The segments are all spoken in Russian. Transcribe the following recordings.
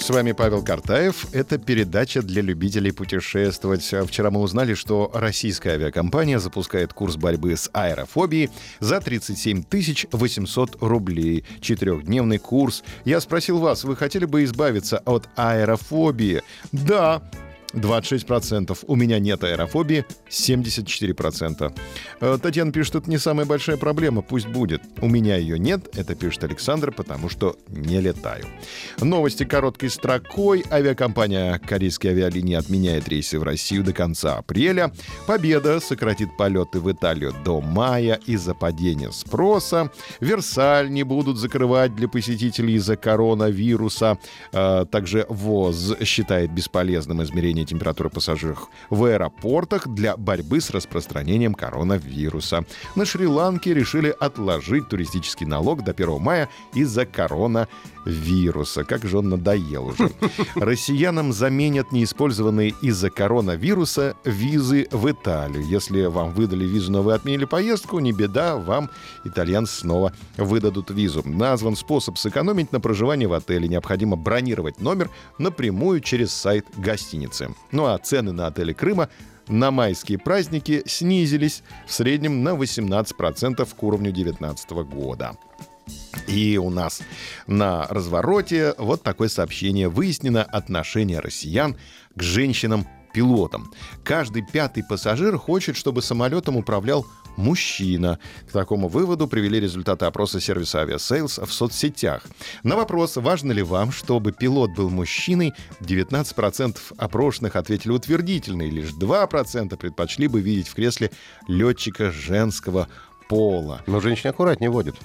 С вами Павел Картаев. Это передача для любителей путешествовать. Вчера мы узнали, что российская авиакомпания запускает курс борьбы с аэрофобией за 37 800 рублей. Четырехдневный курс. Я спросил вас, вы хотели бы избавиться от аэрофобии? Да, 26%. У меня нет аэрофобии 74%. Э, Татьяна пишет, это не самая большая проблема, пусть будет. У меня ее нет, это пишет Александр, потому что не летаю. Новости короткой строкой. Авиакомпания «Корейские авиалинии» отменяет рейсы в Россию до конца апреля. Победа сократит полеты в Италию до мая из-за падения спроса. Версаль не будут закрывать для посетителей из-за коронавируса. Э, Также ВОЗ считает бесполезным измерение температуры пассажиров в аэропортах для борьбы с распространением коронавируса. На Шри-Ланке решили отложить туристический налог до 1 мая из-за коронавируса. Как же он надоел уже. Россиянам заменят неиспользованные из-за коронавируса визы в Италию. Если вам выдали визу, но вы отменили поездку, не беда, вам итальянцы снова выдадут визу. Назван способ сэкономить на проживании в отеле. Необходимо бронировать номер напрямую через сайт гостиницы. Ну а цены на отели Крыма на майские праздники снизились в среднем на 18% к уровню 2019 года. И у нас на развороте вот такое сообщение. Выяснено отношение россиян к женщинам-пилотам. Каждый пятый пассажир хочет, чтобы самолетом управлял мужчина. К такому выводу привели результаты опроса сервиса Aviasales в соцсетях. На вопрос, важно ли вам, чтобы пилот был мужчиной, 19% опрошенных ответили утвердительно, и лишь 2% предпочли бы видеть в кресле летчика женского пола. Но женщины аккуратнее водят.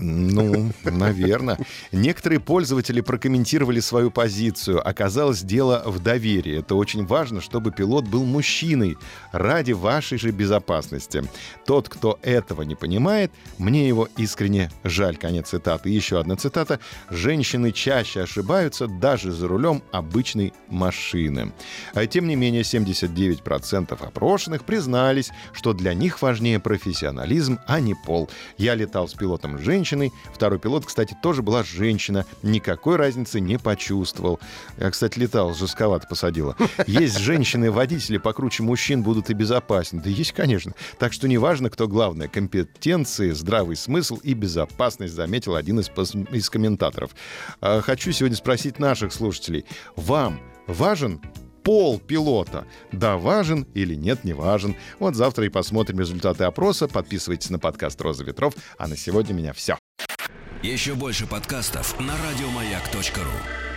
Ну, наверное. Некоторые пользователи прокомментировали свою позицию. Оказалось, дело в доверии. Это очень важно, чтобы пилот был мужчиной ради вашей же безопасности. Тот, кто этого не понимает, мне его искренне жаль. Конец цитаты. Еще одна цитата. Женщины чаще ошибаются даже за рулем обычной машины. А тем не менее, 79% опрошенных признались, что для них важнее профессионализм, а не пол. Я летал с пилотом женщин женщиной. Второй пилот, кстати, тоже была женщина. Никакой разницы не почувствовал. Я, кстати, летал, жестковато посадила. Есть женщины-водители покруче мужчин будут и безопаснее. Да есть, конечно. Так что неважно, кто главное. Компетенции, здравый смысл и безопасность, заметил один из, из комментаторов. А, хочу сегодня спросить наших слушателей. Вам важен пол пилота. Да, важен или нет, не важен. Вот завтра и посмотрим результаты опроса. Подписывайтесь на подкаст «Роза ветров». А на сегодня у меня все. Еще больше подкастов на радиомаяк.ру